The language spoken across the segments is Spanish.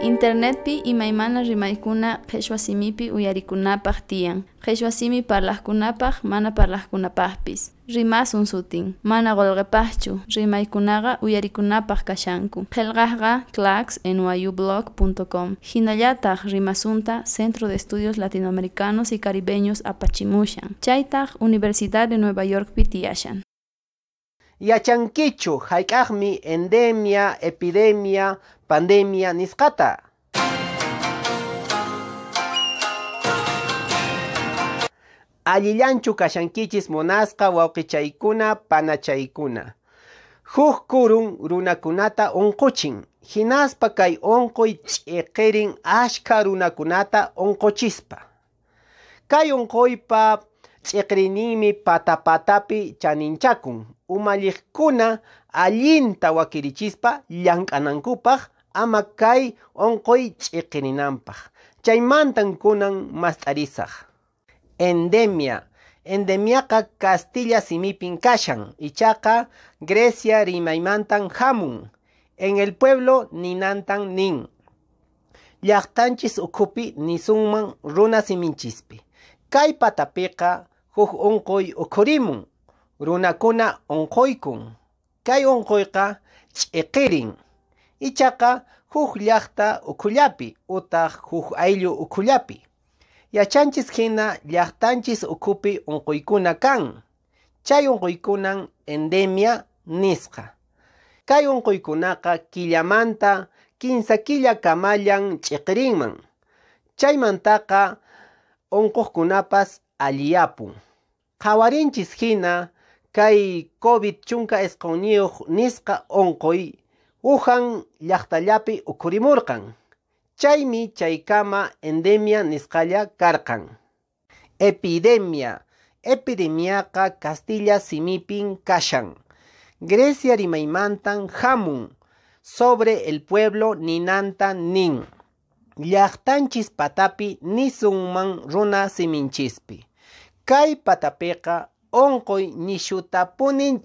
Internetpi imaymana rimaykuna qhichwa simipi uyarikunapaq tiyan. Qhichwa simi parlaqkunapaq mana parlaqkunapaqpis. Rimasun sutin, mana qolqepaqchu, rimaykunaqa uyarikunapaq kashanku. Qillqaqqa claxnyublog.com Hinallataq rimasunta Centro de Estudios Latinoamericanos y Caribeños apachimushan. Chaytaq Universidad de Nueva Yorkpi tiyashan. Yachankichu hayk'aqmi endemia, epidemia, pandemia nisqata. Allillanchu kashankichis munasqa wawqichaykuna panachaykuna. Huk kurun runakunata unquchin. Hinaspa kay unquy ch'iqirin ashka runakunata unquchispa. Kay unquypa ch'iqrinimi patapatapi chaninchakun. Umalliqkuna allinta wakirichispa llank'anankupaq ama kay unquy ch'iqirinanpaq. Chaymantan kunan mast'arisaq. Endemia. Endemiaqa Castilla simipin kashan. Ichaqa Grecia rimaymantan hamun. En el pueblo ninantan nin. Llaqtanchis ukhupi nisunman runa siminchispi. Kay patapiqa huk unquy ukhurimun. Runakuna unquykun. Kay unquyqa ch'iqirin. Ichaqa huk llaqta ukhullapi utaq huk ayllu ukhullapi. Yachanchis hina llaqtanchis ukhupi unquykuna kan. Chay unquykunan endemia nisqa. Kay unquykunaqa killamanta kinsa killa kamallan ch'iqirinman. Chaymantaqa unquqkunapas alliyapun. Qhawarinchis hina kay COVID chunka isquniyuq nisqa unquy Wuhan llaqtallapi ukhurimurqan. Chaymi chaykama endemia nisqalla karqan. Epidemia. Epidemiaqa Castilla simipin kashan. Grecia rimaymantan hamun. Sobre el pueblo ninanta nin. Llaqtanchis patapi nisunman runa siminchispi. Kay patapiqa unquy nishuta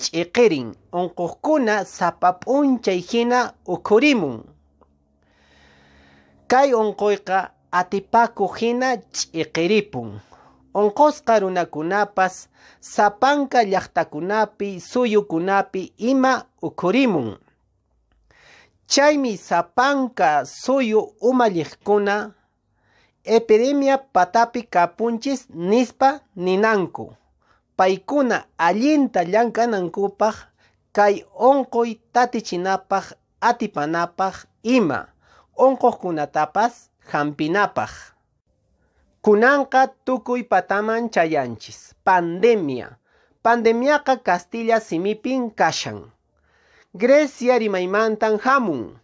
ch'iqirin. Unquqkuna sapap'unchay hina ukhurimun. Kay unquyqa atipakuq hina ch'iqiripun. Unqusqa runakunapas sapanka llaqtakunapi suyukunapi ima ukhurimun. Chaymi sapanka suyu umalliqkuna epidemia patapi kapunchis nispa ninanku. Paykuna allinta llank'anankupaq kay unquy tatichinapaq atipanapaq ima unquqkunatapas hampinapaq. Kunanqa tukuy pataman chayanchis. Pandemia. Pandemiaqa Castilla simipin kashan. Grecia rimaymantan hamun.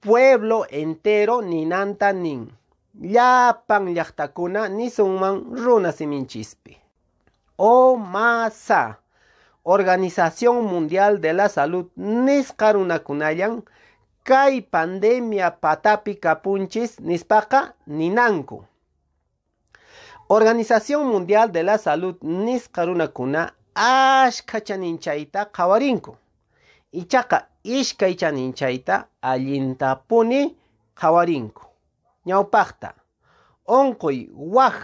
Pueblo entero ninanta nin. Llapan llaqtakuna nisunman runa siminchispi. O masa. Organización Mundial de la Salud nisqa runakunallan kay pandemia patapi kapunchis nispaqa ninanku. Organización Mundial de la Salud nisqa runakuna ashka chaninchayta qhawarinku. Ichaqa ishkay chaninchayta allintapuni qhawarinku. Ñawpaqta unquy waq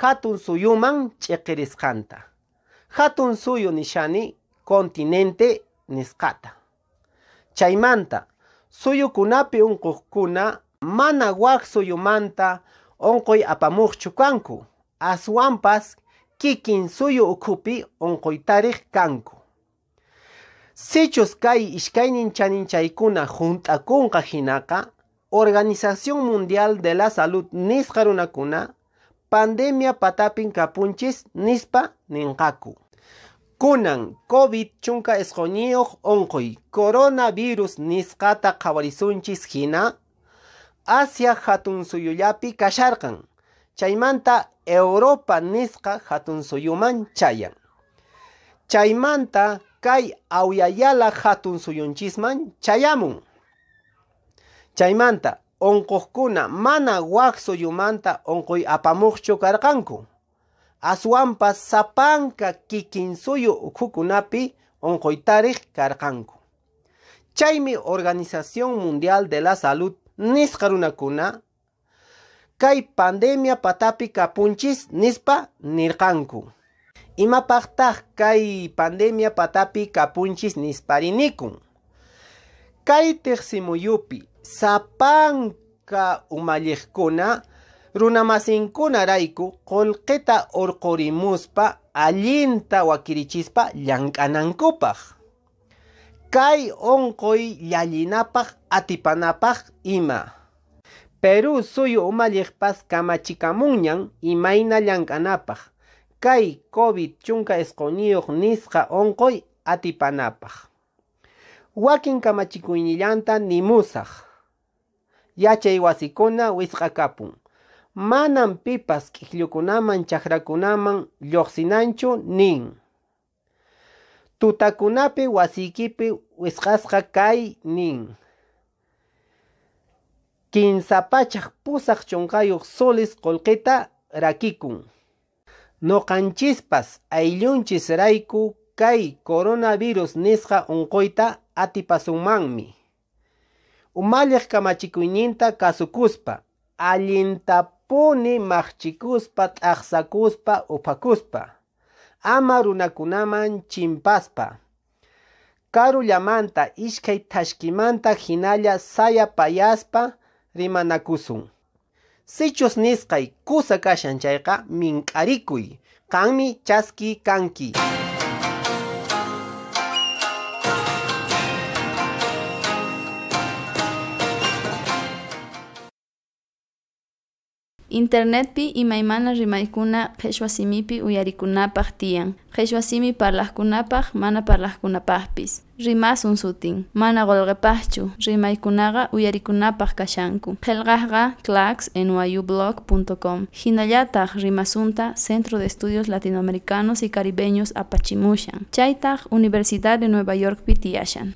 hatun suyuman ch'iqirisqanta. Hatun suyu nishani continente nisqata. Chaymanta suyukunapi unquqkuna mana waq suyumanta unquy apamuqchu kanku. Aswanpas kikin suyu ukhupi unquytariq kanku. Sichus kay ishkaynin chaninchaykuna junt'akunqa hinaqa Organización Mundial de la Salud nisqa runakuna pandemia patapin kapunchis nispa ninqaku. Kunan COVID chunka isquniyuq unquy coronavirus nisqata qhawarisunchis hina Asia hatun suyullapi kasharqan. Chaymanta Europa nisqa hatun suyuman chayan. Chaymanta kay awyayala hatun suyunchisman chayamun. Chaymanta unquqkuna mana waq suyumanta unquy apamuqchu karqanku. Aswanpas sapanka kikin suyu ukhukunapi unquytariq karqanku. Chaymi Organización Mundial de la Salud nisqarunakuna kay pandemia patapi kapunchis nispa nirqanku. Imapaqtaq kay pandemia patapi kapunchis nispariniku. Kay tiqsimuyupi sapanka umalliqkuna runamasinkunarayku qullqita urqurimuspa allinta wakirichispa llank'anankupaq. Kay unquy llallinapaq atipanapaq ima. Peru suyu umalliqpas kamachikamunñan imayna llank'anapaq. Kay COVID chunka esqoniyuq nisqa unquy atipanapaq. Wakin kamachikuynillanta nimusaq. Yachay wasikuna wisq'akapun. Manan pipas k'ikllukunaman chakrakunaman lluqsinanchu nin. Tutakunapi wasiykipi wisq'asqa kay nin. Kinsapachaq pusaq chunqayuq solis qullqita rakikun. Noqanchispas ayllunchis rayku kay coronavirus nisqa unquyta atipasunmanmi. Umalliq kamachikuyninta kasukuspa, allintapuni maqchikuspa t'aqsakuspa upakuspa, ama runakunaman chimpaspa. Karullamanta iskay tashkimanta hinalla saya payaspa rimanakusun. Sichus nisqay kusa kashan chayqa mink'arikuy, qanmi chaski kanki. Internetpi imaymana rimaykuna qhichwa simipi uyarikunapaq tiyan. Qhichwa simi parlaqkunapaq mana parlaqkunapaqpis. Rimasun sutin, mana qolqepaqchu, rimaykunaqa uyarikunapaq kashanku. Qillqaqqa claxnyublog.com. Hinallataq rimasunta Centro de Estudios Latinoamericanos y Caribeños apachimushan. Chaytaq Universidad de Nueva York pitiyashan.